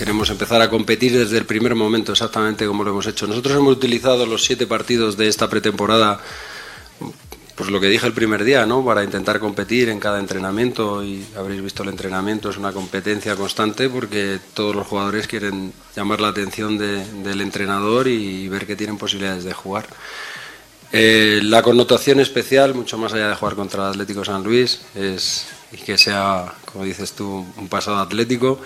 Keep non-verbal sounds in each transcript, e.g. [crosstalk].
Queremos empezar a competir desde el primer momento, exactamente como lo hemos hecho. Nosotros hemos utilizado los siete partidos de esta pretemporada, pues lo que dije el primer día, ¿no? Para intentar competir en cada entrenamiento y habréis visto el entrenamiento es una competencia constante porque todos los jugadores quieren llamar la atención de- del entrenador y ver que tienen posibilidades de jugar. Eh, la connotación especial, mucho más allá de jugar contra Atlético San Luis, es y que sea, como dices tú, un pasado atlético,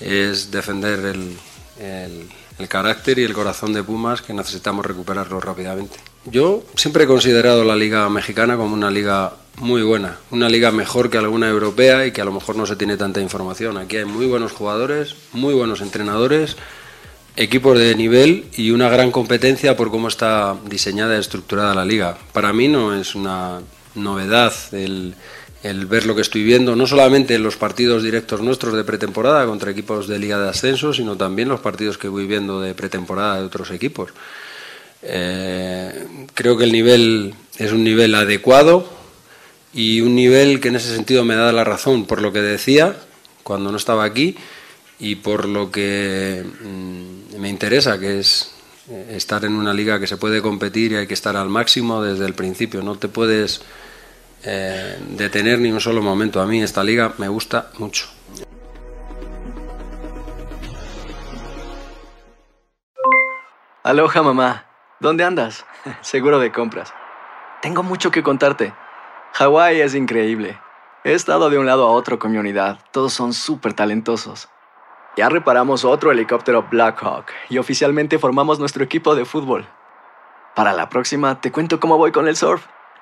es defender el, el- el carácter y el corazón de Pumas que necesitamos recuperarlo rápidamente. Yo siempre he considerado la liga mexicana como una liga muy buena, una liga mejor que alguna europea y que a lo mejor no se tiene tanta información. Aquí hay muy buenos jugadores, muy buenos entrenadores, equipos de nivel y una gran competencia por cómo está diseñada y estructurada la liga. Para mí no es una novedad el, el ver lo que estoy viendo, no solamente en los partidos directos nuestros de pretemporada contra equipos de liga de ascenso, sino también los partidos que voy viendo de pretemporada de otros equipos. Eh, creo que el nivel es un nivel adecuado y un nivel que en ese sentido me da la razón por lo que decía cuando no estaba aquí y por lo que mm, me interesa, que es eh, estar en una liga que se puede competir y hay que estar al máximo desde el principio. No te puedes eh, detener ni un solo momento. A mí esta liga me gusta mucho. Aloha mamá, ¿dónde andas? [laughs] Seguro de compras. Tengo mucho que contarte. Hawái es increíble. He estado de un lado a otro con mi unidad. Todos son súper talentosos. Ya reparamos otro helicóptero Blackhawk y oficialmente formamos nuestro equipo de fútbol. Para la próxima te cuento cómo voy con el surf